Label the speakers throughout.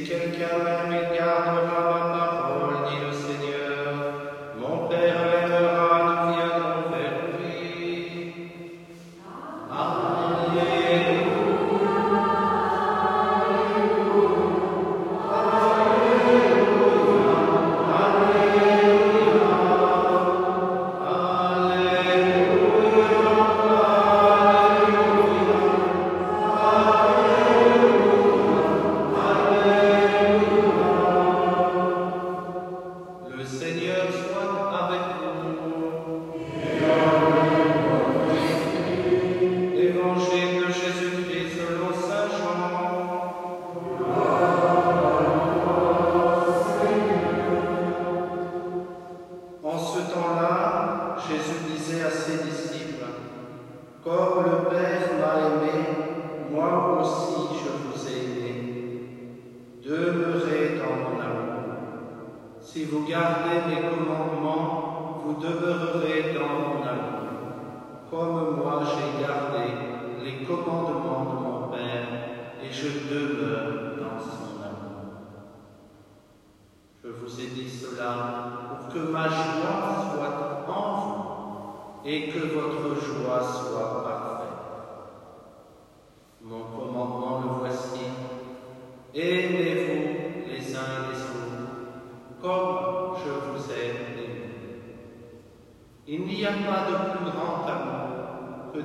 Speaker 1: Sicher, Kerl, mein Jahr, Si vous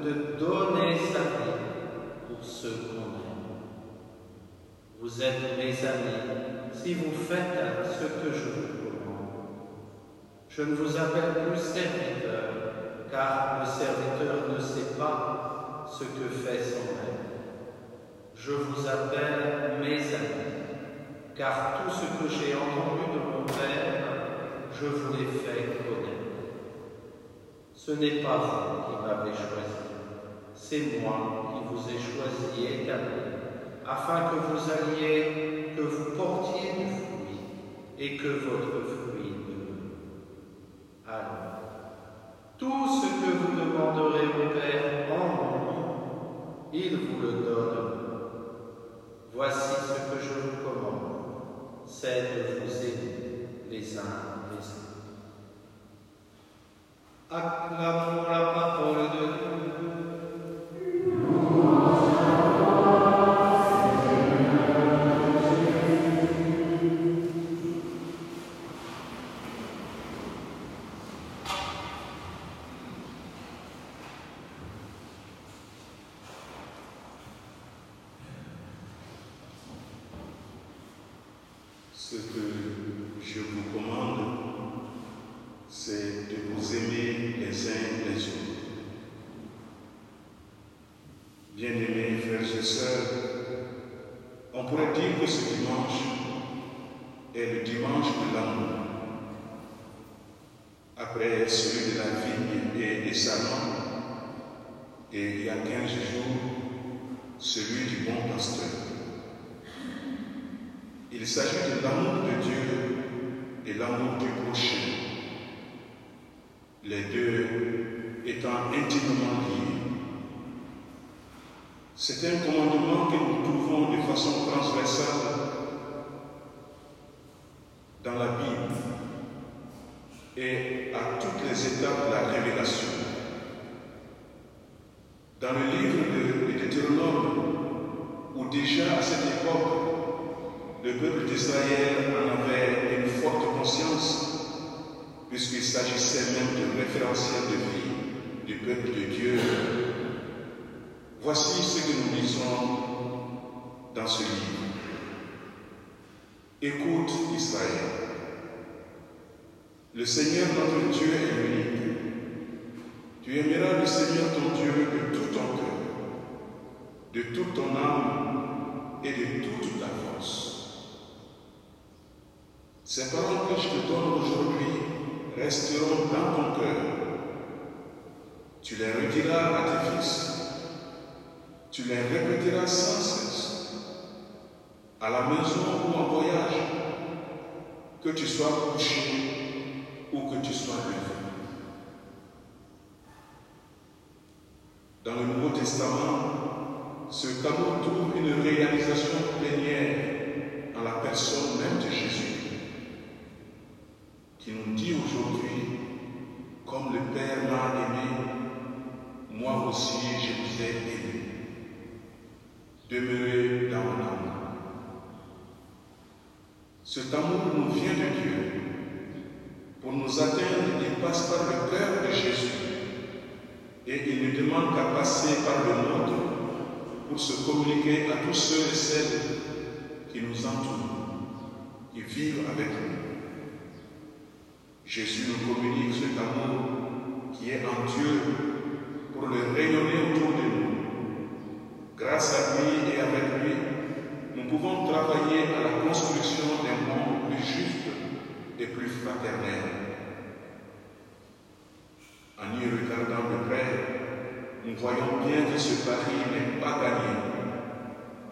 Speaker 1: de donner sa vie pour ceux qu'on aime. Vous êtes mes amis si vous faites ce que je vous commande. Je ne vous appelle plus serviteur, car le serviteur ne sait pas ce que fait son maître. Je vous appelle mes amis, car tout ce que j'ai entendu de mon Père, je vous l'ai fait connaître. Ce n'est pas vous qui m'avez choisi, c'est moi qui vous ai choisi et établi, afin que vous alliez, que vous portiez du fruit, et que votre fruit demeure. Alors, tout ce que vous demanderez au Père en mon nom, il vous le donne. Ce que je vous commande, c'est de vous aimer les uns les autres.
Speaker 2: Bien-aimés frères et sœurs, on pourrait dire que ce dimanche est le dimanche de l'amour. Après celui de la vigne et des salons, et il y a 15 jours, celui du bon pasteur. Il s'agit de l'amour de Dieu et l'amour du prochain, les deux étant intimement liés. C'est un commandement que nous trouvons de façon transversale dans la Bible et à toutes les étapes de la révélation. Dans le livre de, de Deutéronome, où déjà à cette époque, le peuple d'Israël en avait une forte conscience, puisqu'il s'agissait même de référentiel de vie du peuple de Dieu. Voici ce que nous lisons dans ce livre. Écoute Israël. Le Seigneur notre Dieu est unique. Tu aimeras le Seigneur ton Dieu de tout ton cœur, de toute ton âme et de toute ta force. Ces paroles que je te donne aujourd'hui resteront dans ton cœur. Tu les rediras à tes fils. Tu les répéteras sans cesse. À la maison ou en voyage. Que tu sois couché ou que tu sois levé. Dans le Nouveau Testament, ce tableau trouve une réalisation plénière en la personne même de Jésus, qui nous dit aujourd'hui, comme le Père m'a aimé, moi aussi je vous ai aimé. Demeurez dans mon amour. Cet amour nous vient de Dieu. Pour nous atteindre, il passe par le cœur de Jésus. Et il ne demande qu'à passer par le monde pour se communiquer à tous ceux et celles qui nous entourent, qui vivent avec nous. Jésus nous communique cet amour qui est en Dieu pour le rayonner autour de nous. Grâce à lui et avec lui, nous pouvons travailler à la construction d'un monde plus juste et plus fraternel. En y regardant de près, nous voyons bien que ce pari n'est pas gagné.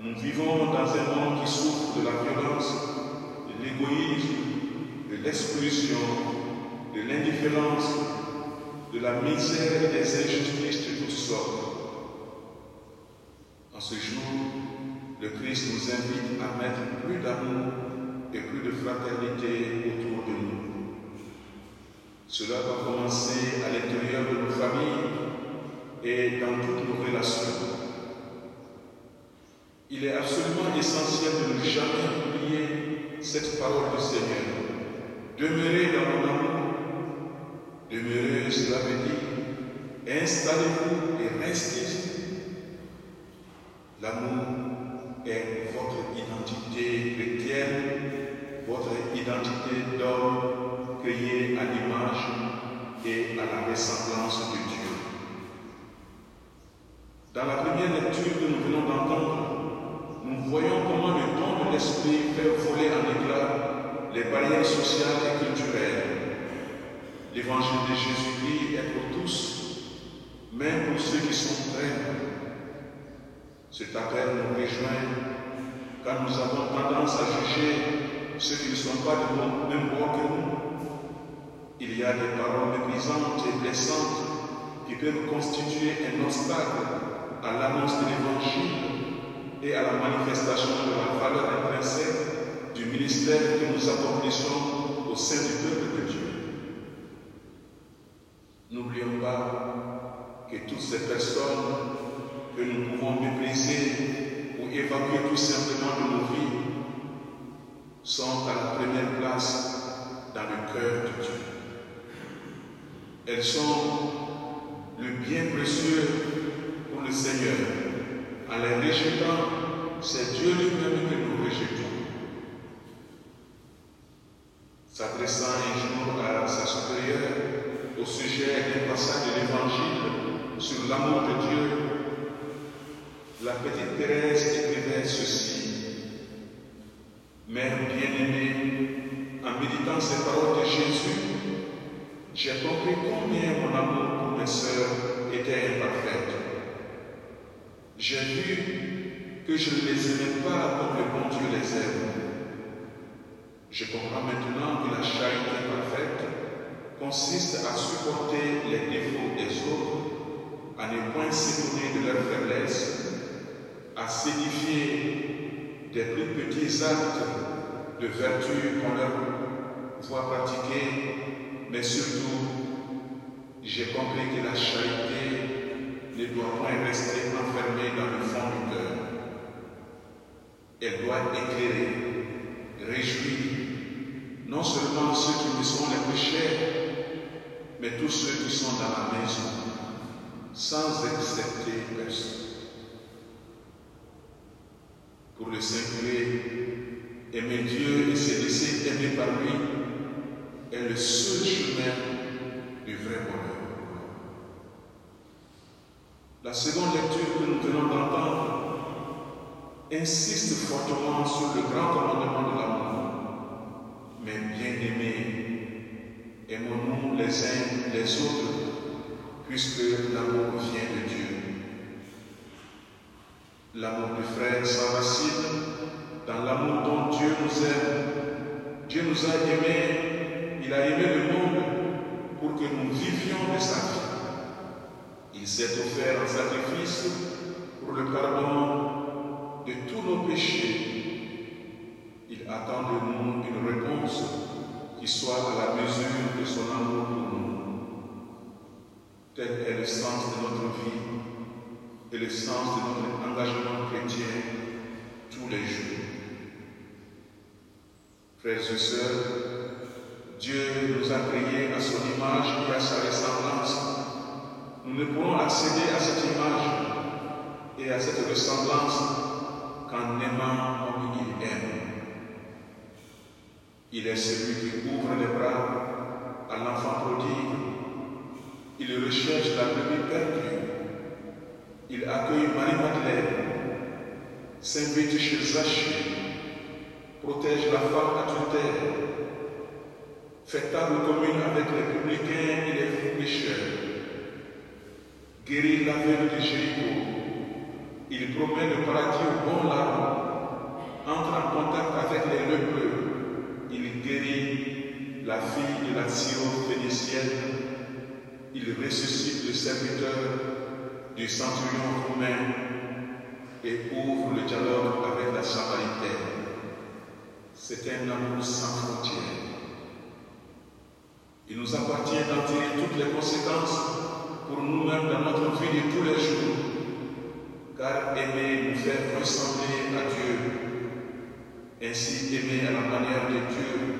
Speaker 2: Nous vivons dans un monde qui souffre de la violence, de l'égoïsme, de l'exclusion de l'indifférence, de la misère et des injustices de toutes sortes. En ce jour, le Christ nous invite à mettre plus d'amour et plus de fraternité autour de nous. Cela va commencer à l'intérieur de nos familles et dans toutes nos relations. Il est absolument essentiel de ne jamais oublier cette parole du Seigneur. Demeurez. Cela veut dire, installez-vous et restez. L'amour est votre identité chrétienne, votre identité d'homme créé à l'image et à la ressemblance de Dieu. Dans la première lecture que nous venons d'entendre, nous voyons comment le don de l'Esprit fait voler en éclat les barrières sociales et culturelles. L'évangile de Jésus-Christ est pour tous, même pour ceux qui sont prêts. Cet appel nous rejoint quand nous avons tendance à juger ceux qui ne sont pas de même bois que nous. Il y a des paroles méprisantes et blessantes qui peuvent constituer un obstacle à l'annonce de l'Évangile et à la manifestation de la valeur intrinsèque du ministère que nous accomplissons au sein du peuple de Dieu. N'oublions pas que toutes ces personnes que nous pouvons mépriser ou évacuer tout simplement de nos vies sont à la première place dans le cœur de Dieu. Elles sont le bien précieux le Seigneur. En les rejetant, c'est Dieu lui-même que nous rejetons. S'adressant un jour à sa supérieure au sujet d'un passage de l'Évangile sur l'amour de Dieu, la petite Thérèse écrivait ceci. Mère bien-aimée, en méditant ces paroles de Jésus, j'ai compris combien mon amour pour mes sœurs était imparfait. J'ai vu que je ne les aimais pas comme le bon Dieu les aime. Je comprends maintenant que la charité parfaite consiste à supporter les défauts des autres, à ne point s'étonner de leurs faiblesses, à s'édifier des plus petits actes de vertu qu'on leur voit pratiquer, mais surtout, j'ai compris que la charité ne doit point rester enfermée dans le fond du cœur. Elle doit éclairer, réjouir, non seulement ceux qui me sont les plus chers, mais tous ceux qui sont dans la maison, sans accepter personne. Pour le singulier, aimer Dieu et se laisser aimer par lui est le seul chemin du vrai bonheur. La seconde lecture que nous venons d'entendre insiste fortement sur le grand commandement de l'amour. Mais bien aimés, aimons-nous les uns les autres, puisque l'amour vient de Dieu. L'amour du frère s'enracine dans l'amour dont Dieu nous aime. Dieu nous a aimés, il a aimé le monde pour que nous vivions de sa vie. Il s'est offert en sacrifice pour le pardon de tous nos péchés. Il attend de nous une réponse qui soit la mesure de son amour pour nous. Tel est le sens de notre vie et le sens de notre engagement chrétien tous les jours. Frères et sœurs, Dieu nous a créés à son image et à sa ressemblance nous ne pourrons accéder à cette image et à cette ressemblance qu'en aimant comme il aime. Il est celui qui ouvre les bras à l'enfant prodigue. Il recherche la brebis perdue. Il accueille Marie-Madeleine, s'invite chez Zachée, protège la femme adultère, fait table commune avec les publicains et les pécheurs guérir l'aveugle Il promet le paradis au bon larron, entre en contact avec les lépreux, guérit la fille de la syro-phénicienne, il ressuscite le serviteur du centurion romain et ouvre le dialogue avec la Samaritaine. C'est un amour sans frontières. Il nous appartient d'en tirer toutes les conséquences pour nous-mêmes dans notre vie de tous les jours, car aimer nous fait ressembler à Dieu. Ainsi, aimer à la manière de Dieu,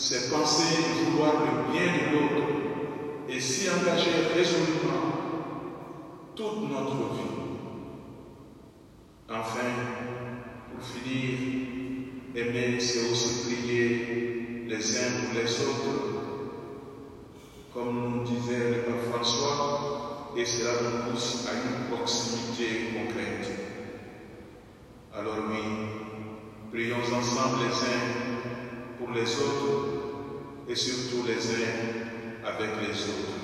Speaker 2: c'est penser vouloir le bien de l'autre et s'y engager résolument toute notre vie. Enfin, pour finir, aimer, c'est aussi prier les uns pour les autres. Comme nous disait le pape François, et cela nous pousse à une proximité concrète. Alors oui, prions ensemble les uns pour les autres et surtout les uns avec les autres.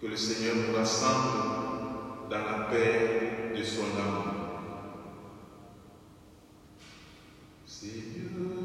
Speaker 2: Que le Seigneur nous rassemble dans la paix de son amour. Seigneur,